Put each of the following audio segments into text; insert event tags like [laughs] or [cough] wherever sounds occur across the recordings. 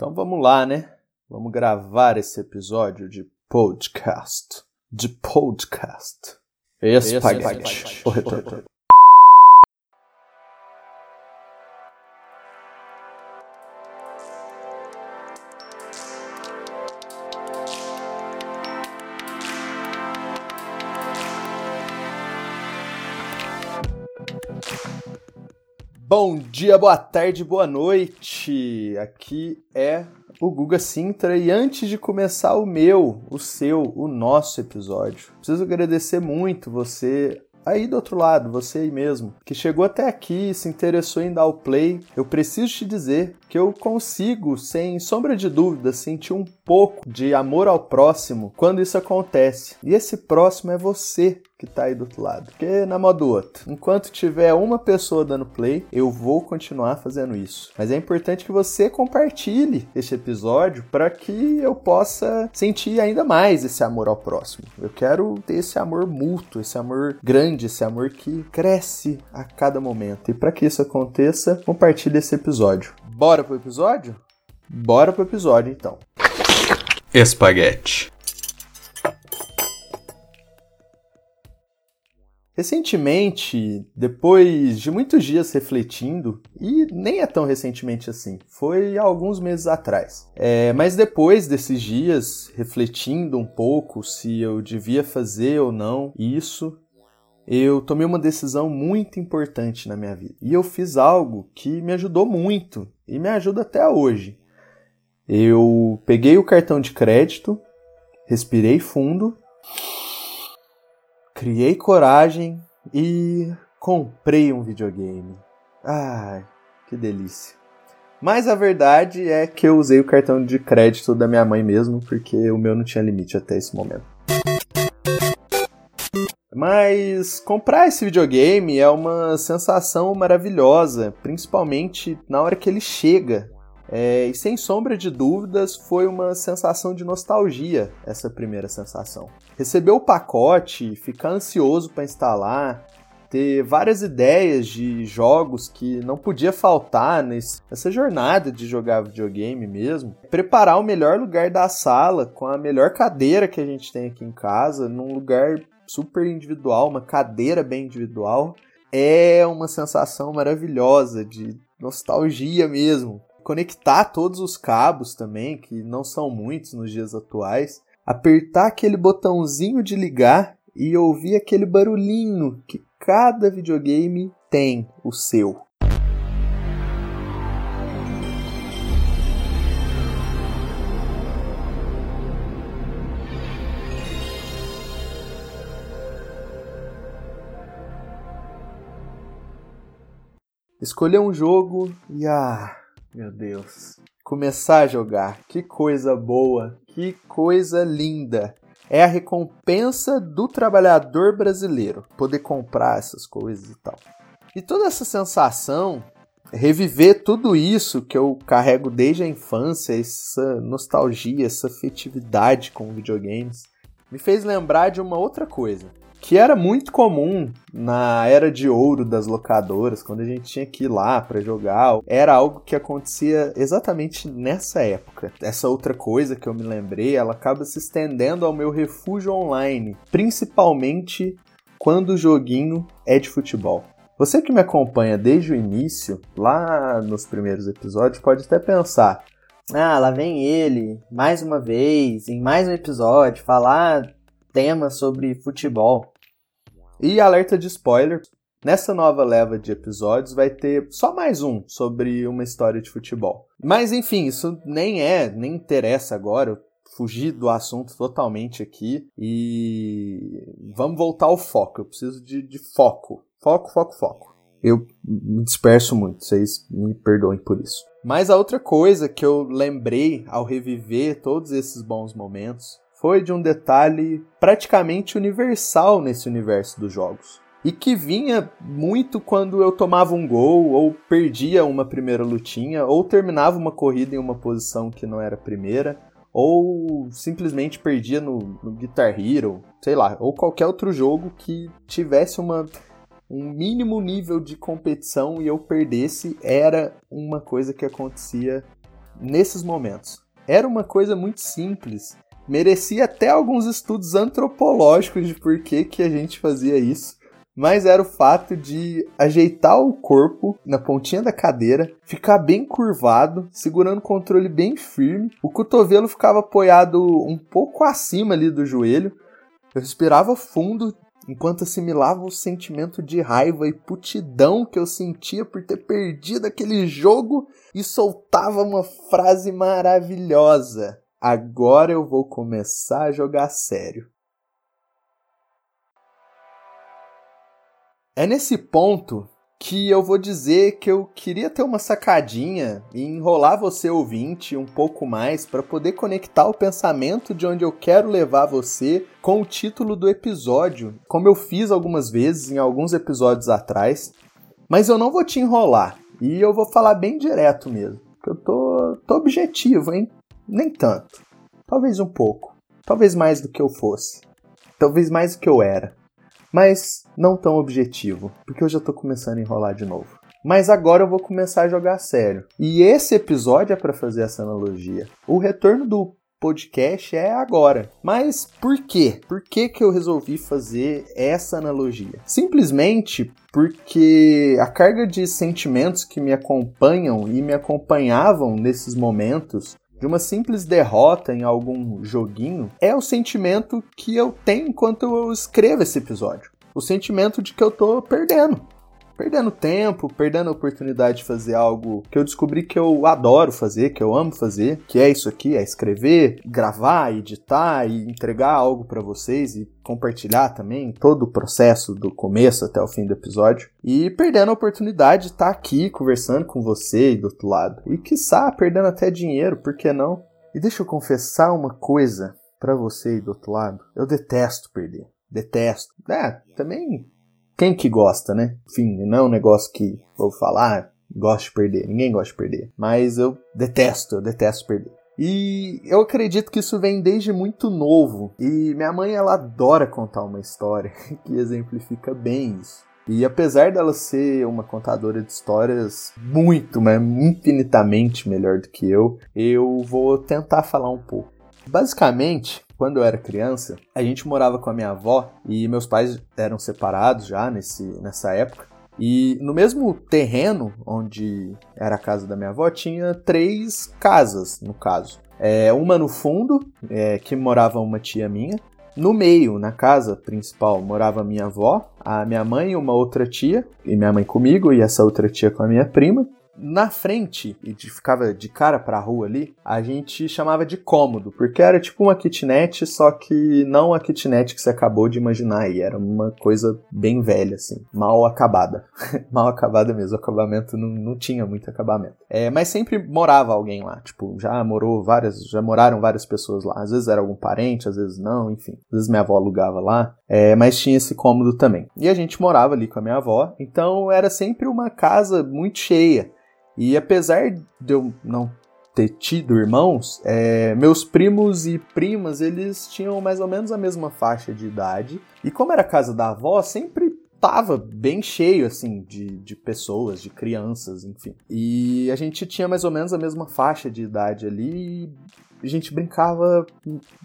Então vamos lá, né? Vamos gravar esse episódio de podcast. De podcast. Espaguete. O retorno. Bom dia, boa tarde, boa noite. Aqui é o Guga Sintra e antes de começar o meu, o seu, o nosso episódio, preciso agradecer muito você aí do outro lado, você aí mesmo, que chegou até aqui, se interessou em dar o play. Eu preciso te dizer que eu consigo, sem sombra de dúvida, sentir um pouco de amor ao próximo quando isso acontece. E esse próximo é você que tá aí do outro lado. Porque na modo outro, enquanto tiver uma pessoa dando play, eu vou continuar fazendo isso. Mas é importante que você compartilhe este episódio para que eu possa sentir ainda mais esse amor ao próximo. Eu quero ter esse amor mútuo, esse amor grande, esse amor que cresce a cada momento. E para que isso aconteça, compartilhe esse episódio. Bora pro episódio? Bora pro episódio então. Espaguete. Recentemente, depois de muitos dias refletindo, e nem é tão recentemente assim, foi alguns meses atrás. É, mas depois desses dias, refletindo um pouco se eu devia fazer ou não isso, eu tomei uma decisão muito importante na minha vida. E eu fiz algo que me ajudou muito e me ajuda até hoje. Eu peguei o cartão de crédito, respirei fundo criei coragem e comprei um videogame. Ai, que delícia. Mas a verdade é que eu usei o cartão de crédito da minha mãe mesmo, porque o meu não tinha limite até esse momento. Mas comprar esse videogame é uma sensação maravilhosa, principalmente na hora que ele chega. É, e sem sombra de dúvidas, foi uma sensação de nostalgia essa primeira sensação. Receber o pacote, ficar ansioso para instalar, ter várias ideias de jogos que não podia faltar nessa jornada de jogar videogame mesmo. Preparar o melhor lugar da sala com a melhor cadeira que a gente tem aqui em casa, num lugar super individual, uma cadeira bem individual, é uma sensação maravilhosa de nostalgia mesmo conectar todos os cabos também, que não são muitos nos dias atuais, apertar aquele botãozinho de ligar e ouvir aquele barulhinho que cada videogame tem o seu. Escolher um jogo e ah, meu Deus. Começar a jogar. Que coisa boa. Que coisa linda. É a recompensa do trabalhador brasileiro. Poder comprar essas coisas e tal. E toda essa sensação, reviver tudo isso que eu carrego desde a infância, essa nostalgia, essa afetividade com videogames, me fez lembrar de uma outra coisa que era muito comum na era de ouro das locadoras, quando a gente tinha que ir lá para jogar. Era algo que acontecia exatamente nessa época. Essa outra coisa que eu me lembrei, ela acaba se estendendo ao meu refúgio online, principalmente quando o joguinho é de futebol. Você que me acompanha desde o início, lá nos primeiros episódios, pode até pensar: ah, lá vem ele, mais uma vez, em mais um episódio, falar tema sobre futebol. E alerta de spoiler: nessa nova leva de episódios vai ter só mais um sobre uma história de futebol. Mas enfim, isso nem é, nem interessa agora. Eu fugi do assunto totalmente aqui e vamos voltar ao foco. Eu preciso de, de foco. Foco, foco, foco. Eu me disperso muito, vocês me perdoem por isso. Mas a outra coisa que eu lembrei ao reviver todos esses bons momentos foi de um detalhe praticamente universal nesse universo dos jogos. E que vinha muito quando eu tomava um gol, ou perdia uma primeira lutinha, ou terminava uma corrida em uma posição que não era primeira, ou simplesmente perdia no, no Guitar Hero, sei lá, ou qualquer outro jogo que tivesse uma, um mínimo nível de competição e eu perdesse, era uma coisa que acontecia nesses momentos. Era uma coisa muito simples. Merecia até alguns estudos antropológicos de por que, que a gente fazia isso mas era o fato de ajeitar o corpo na pontinha da cadeira, ficar bem curvado, segurando o controle bem firme. O cotovelo ficava apoiado um pouco acima ali do joelho. Eu respirava fundo enquanto assimilava o sentimento de raiva e putidão que eu sentia por ter perdido aquele jogo e soltava uma frase maravilhosa. Agora eu vou começar a jogar sério. É nesse ponto que eu vou dizer que eu queria ter uma sacadinha e enrolar você ouvinte um pouco mais para poder conectar o pensamento de onde eu quero levar você com o título do episódio, como eu fiz algumas vezes em alguns episódios atrás. Mas eu não vou te enrolar e eu vou falar bem direto mesmo, porque eu tô, tô objetivo, hein? Nem tanto. Talvez um pouco. Talvez mais do que eu fosse. Talvez mais do que eu era mas não tão objetivo, porque eu já tô começando a enrolar de novo. Mas agora eu vou começar a jogar sério. E esse episódio é para fazer essa analogia. O retorno do podcast é agora. Mas por quê? Por que, que eu resolvi fazer essa analogia? Simplesmente porque a carga de sentimentos que me acompanham e me acompanhavam nesses momentos de uma simples derrota em algum joguinho é o sentimento que eu tenho enquanto eu escrevo esse episódio. O sentimento de que eu tô perdendo perdendo tempo, perdendo a oportunidade de fazer algo que eu descobri que eu adoro fazer, que eu amo fazer, que é isso aqui, é escrever, gravar, editar e entregar algo para vocês e compartilhar também todo o processo do começo até o fim do episódio e perdendo a oportunidade de estar aqui conversando com você do outro lado e quiçá perdendo até dinheiro, por que não? E deixa eu confessar uma coisa para você do outro lado, eu detesto perder. Detesto. É, também quem que gosta, né? Enfim, não é um negócio que vou falar, gosto de perder. Ninguém gosta de perder. Mas eu detesto, eu detesto perder. E eu acredito que isso vem desde muito novo. E minha mãe, ela adora contar uma história [laughs] que exemplifica bem isso. E apesar dela ser uma contadora de histórias muito, mas infinitamente melhor do que eu, eu vou tentar falar um pouco. Basicamente, quando eu era criança, a gente morava com a minha avó e meus pais eram separados já nesse, nessa época. E no mesmo terreno onde era a casa da minha avó, tinha três casas, no caso. É, uma no fundo, é, que morava uma tia minha. No meio, na casa principal, morava minha avó, a minha mãe uma outra tia, e minha mãe comigo, e essa outra tia com a minha prima na frente, e de, ficava de cara pra rua ali, a gente chamava de cômodo, porque era tipo uma kitnet, só que não a kitnet que você acabou de imaginar aí, era uma coisa bem velha, assim, mal acabada. [laughs] mal acabada mesmo, o acabamento não, não tinha muito acabamento. É, mas sempre morava alguém lá, tipo, já morou várias, já moraram várias pessoas lá, às vezes era algum parente, às vezes não, enfim, às vezes minha avó alugava lá, é, mas tinha esse cômodo também. E a gente morava ali com a minha avó, então era sempre uma casa muito cheia. E apesar de eu não ter tido irmãos, é, meus primos e primas, eles tinham mais ou menos a mesma faixa de idade. E como era a casa da avó, sempre tava bem cheio, assim, de, de pessoas, de crianças, enfim. E a gente tinha mais ou menos a mesma faixa de idade ali a gente brincava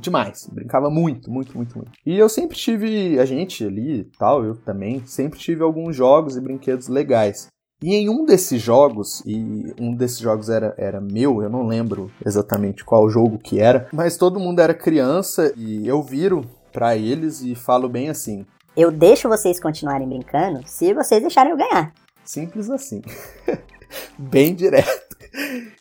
demais, brincava muito, muito, muito, muito. E eu sempre tive, a gente ali tal, eu também, sempre tive alguns jogos e brinquedos legais. E em um desses jogos, e um desses jogos era, era meu, eu não lembro exatamente qual jogo que era, mas todo mundo era criança e eu viro para eles e falo bem assim: Eu deixo vocês continuarem brincando se vocês deixarem eu ganhar. Simples assim. [laughs] bem direto.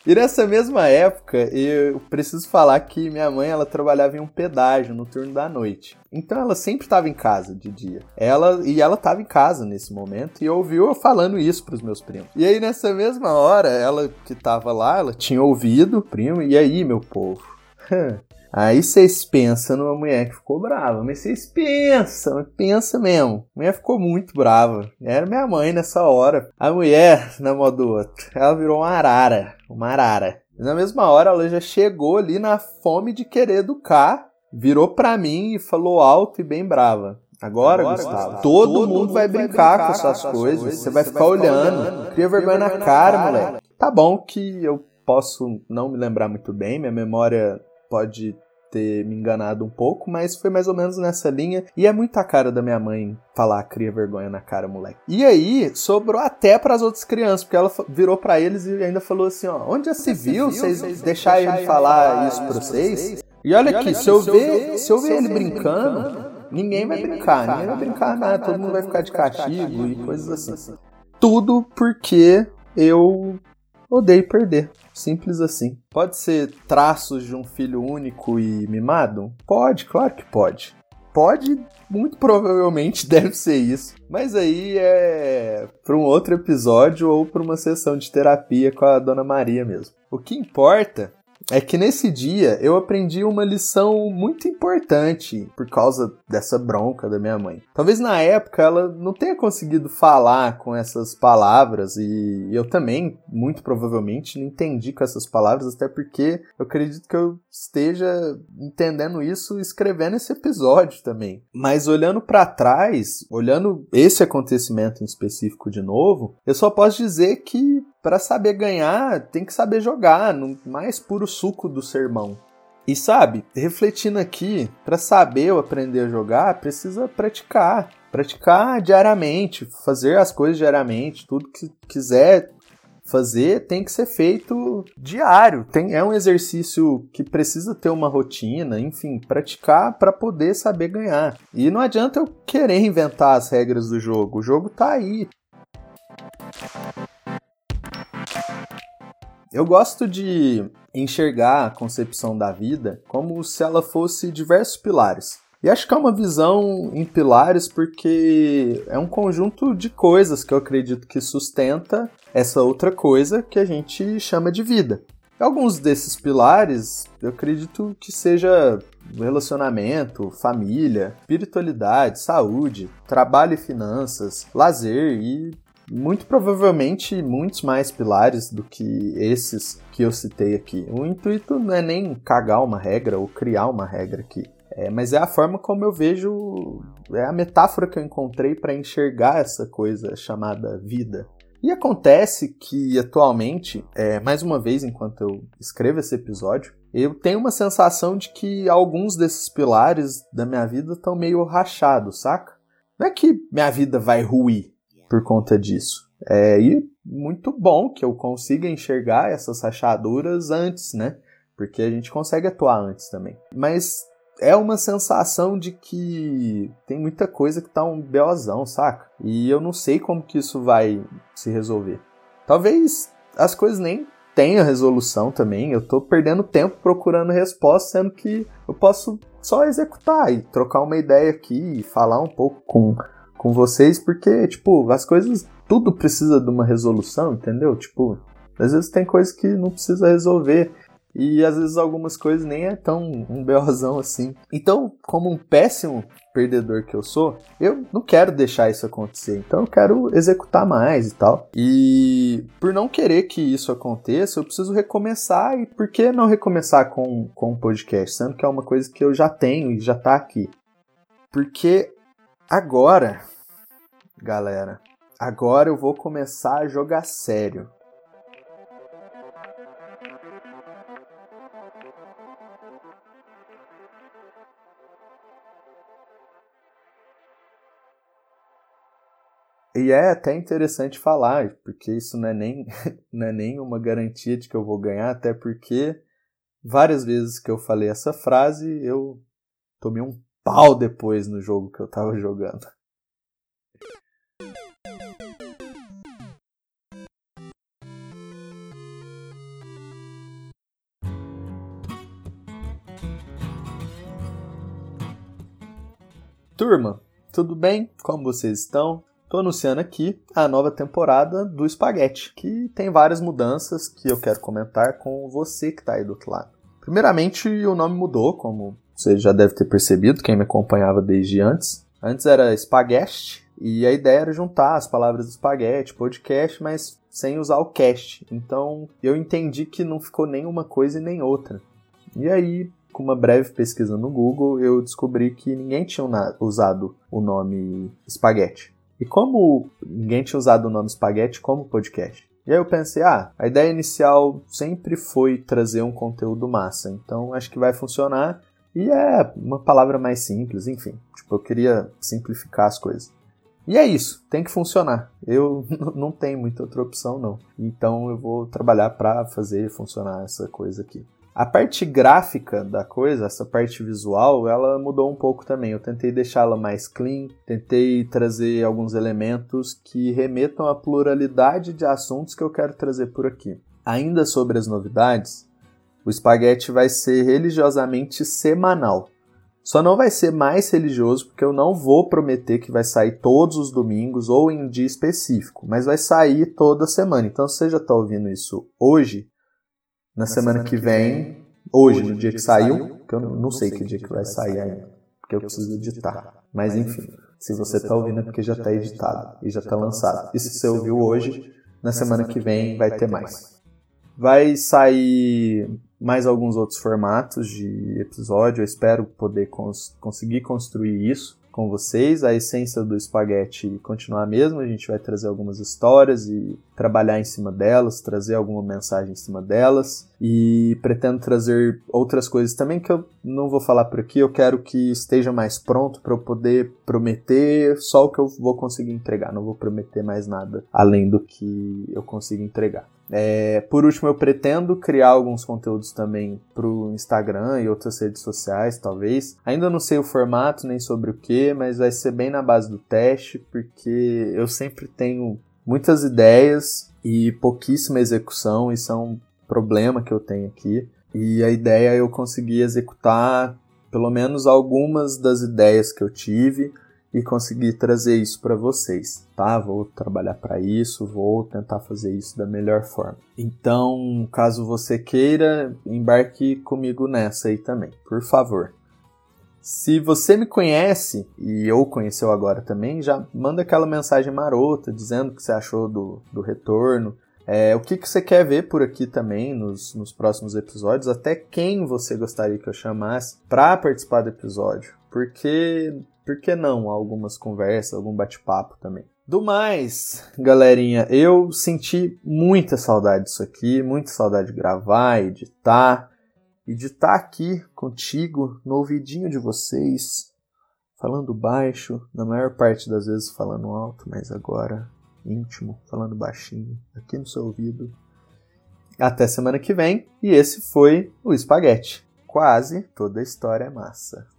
E nessa mesma época, eu preciso falar que minha mãe ela trabalhava em um pedágio no turno da noite. Então ela sempre estava em casa de dia. Ela e ela estava em casa nesse momento e ouviu eu falando isso para os meus primos. E aí nessa mesma hora, ela que estava lá, ela tinha ouvido o primo e aí, meu povo, [laughs] Aí vocês pensam numa mulher que ficou brava, mas vocês pensam, pensa mesmo. A mulher ficou muito brava. Era minha mãe nessa hora. A mulher, na modo outro, ela virou uma arara, uma arara. E na mesma hora ela já chegou ali na fome de querer educar, virou pra mim e falou alto e bem brava. Agora, Agora Gustavo, todo, todo mundo vai brincar, vai brincar com suas coisas, coisas, você vai ficar, ficar olhando. olhando. Cria vergonha na cara, cara moleque. Tá bom que eu posso não me lembrar muito bem, minha memória pode ter me enganado um pouco, mas foi mais ou menos nessa linha. E é muito a cara da minha mãe falar cria vergonha na cara, moleque. E aí, sobrou até para as outras crianças, porque ela virou para eles e ainda falou assim, ó, onde já se viu, vocês deixarem ele falar isso pra vocês? E olha aqui, se eu ver, se eu ver ele brincando, ninguém vai brincar, ninguém vai brincar nada, todo mundo vai ficar de castigo e coisas assim. Tudo porque eu odeio perder. Simples assim. Pode ser traços de um filho único e mimado? Pode, claro que pode. Pode, muito provavelmente [laughs] deve ser isso. Mas aí é para um outro episódio ou para uma sessão de terapia com a Dona Maria mesmo. O que importa é que nesse dia eu aprendi uma lição muito importante por causa dessa bronca da minha mãe. Talvez na época ela não tenha conseguido falar com essas palavras e eu também, muito provavelmente, não entendi com essas palavras, até porque eu acredito que eu esteja entendendo isso escrevendo esse episódio também. Mas olhando para trás, olhando esse acontecimento em específico de novo, eu só posso dizer que para saber ganhar, tem que saber jogar, no mais puro suco do sermão. E sabe, refletindo aqui, para saber ou aprender a jogar, precisa praticar. Praticar diariamente, fazer as coisas diariamente, tudo que quiser fazer tem que ser feito diário. Tem, é um exercício que precisa ter uma rotina, enfim, praticar para poder saber ganhar. E não adianta eu querer inventar as regras do jogo, o jogo tá aí. Eu gosto de enxergar a concepção da vida como se ela fosse diversos pilares. E acho que é uma visão em pilares porque é um conjunto de coisas que eu acredito que sustenta essa outra coisa que a gente chama de vida. Alguns desses pilares eu acredito que seja relacionamento, família, espiritualidade, saúde, trabalho e finanças, lazer e muito provavelmente muitos mais pilares do que esses que eu citei aqui. O intuito não é nem cagar uma regra ou criar uma regra aqui. É, mas é a forma como eu vejo, é a metáfora que eu encontrei para enxergar essa coisa chamada vida. E acontece que atualmente, é, mais uma vez, enquanto eu escrevo esse episódio, eu tenho uma sensação de que alguns desses pilares da minha vida estão meio rachados, saca? Não é que minha vida vai ruir, por conta disso. É, e muito bom que eu consiga enxergar essas rachaduras antes, né? Porque a gente consegue atuar antes também. Mas é uma sensação de que tem muita coisa que tá um beozão, saca? E eu não sei como que isso vai se resolver. Talvez as coisas nem tenham resolução também. Eu tô perdendo tempo procurando resposta, sendo que eu posso só executar e trocar uma ideia aqui e falar um pouco com com vocês, porque, tipo, as coisas, tudo precisa de uma resolução, entendeu? Tipo, às vezes tem coisas que não precisa resolver. E às vezes algumas coisas nem é tão um berrozão assim. Então, como um péssimo perdedor que eu sou, eu não quero deixar isso acontecer. Então eu quero executar mais e tal. E por não querer que isso aconteça, eu preciso recomeçar. E por que não recomeçar com, com um podcast? Sendo que é uma coisa que eu já tenho e já tá aqui. Porque agora galera. Agora eu vou começar a jogar sério. E é até interessante falar, porque isso não é, nem, [laughs] não é nem uma garantia de que eu vou ganhar, até porque várias vezes que eu falei essa frase, eu tomei um pau depois no jogo que eu tava jogando. Turma, tudo bem? Como vocês estão? Estou anunciando aqui a nova temporada do Espaguete, que tem várias mudanças que eu quero comentar com você que está aí do outro lado. Primeiramente, o nome mudou, como você já deve ter percebido, quem me acompanhava desde antes. Antes era Espaguete, e a ideia era juntar as palavras espaguete, podcast, mas sem usar o cast. Então eu entendi que não ficou nem uma coisa e nem outra. E aí com uma breve pesquisa no Google, eu descobri que ninguém tinha usado o nome Spaghetti. E como ninguém tinha usado o nome Spaghetti como podcast, E aí eu pensei, ah, a ideia inicial sempre foi trazer um conteúdo massa, então acho que vai funcionar. E é uma palavra mais simples, enfim. Tipo, eu queria simplificar as coisas. E é isso, tem que funcionar. Eu [laughs] não tenho muita outra opção, não. Então eu vou trabalhar para fazer funcionar essa coisa aqui. A parte gráfica da coisa, essa parte visual, ela mudou um pouco também. Eu tentei deixá-la mais clean, tentei trazer alguns elementos que remetam à pluralidade de assuntos que eu quero trazer por aqui. Ainda sobre as novidades, o espaguete vai ser religiosamente semanal. Só não vai ser mais religioso porque eu não vou prometer que vai sair todos os domingos ou em um dia específico, mas vai sair toda semana. Então, se você já está ouvindo isso hoje, na, na semana, que vem, hoje, no dia que saiu, que eu não, não sei que dia que vai sair ainda, porque eu preciso editar. Mas enfim, se você está ouvindo é porque já está editado e já está lançado. E se você ouviu hoje, na semana que vem vai ter mais. Vai sair mais alguns outros formatos de episódio. Eu espero poder cons conseguir construir isso com vocês. A essência do espaguete continuar a mesma, a gente vai trazer algumas histórias e trabalhar em cima delas, trazer alguma mensagem em cima delas e pretendo trazer outras coisas também que eu não vou falar por aqui. Eu quero que esteja mais pronto para eu poder prometer só o que eu vou conseguir entregar. Não vou prometer mais nada além do que eu consigo entregar. É, por último, eu pretendo criar alguns conteúdos também para o Instagram e outras redes sociais, talvez. Ainda não sei o formato nem sobre o que, mas vai ser bem na base do teste, porque eu sempre tenho muitas ideias e pouquíssima execução. Isso é um problema que eu tenho aqui. E a ideia é eu conseguir executar pelo menos algumas das ideias que eu tive e conseguir trazer isso para vocês, tá? Vou trabalhar para isso, vou tentar fazer isso da melhor forma. Então, caso você queira, embarque comigo nessa aí também, por favor. Se você me conhece e ou conheceu agora também, já manda aquela mensagem marota dizendo o que você achou do, do retorno, é, o que, que você quer ver por aqui também nos, nos próximos episódios, até quem você gostaria que eu chamasse para participar do episódio. Porque por que não algumas conversas, algum bate-papo também? Do mais, galerinha, eu senti muita saudade disso aqui, muita saudade de gravar, editar e de estar tá aqui contigo no ouvidinho de vocês, falando baixo, na maior parte das vezes falando alto, mas agora íntimo, falando baixinho, aqui no seu ouvido. Até semana que vem, e esse foi o Espaguete. Quase toda a história é massa.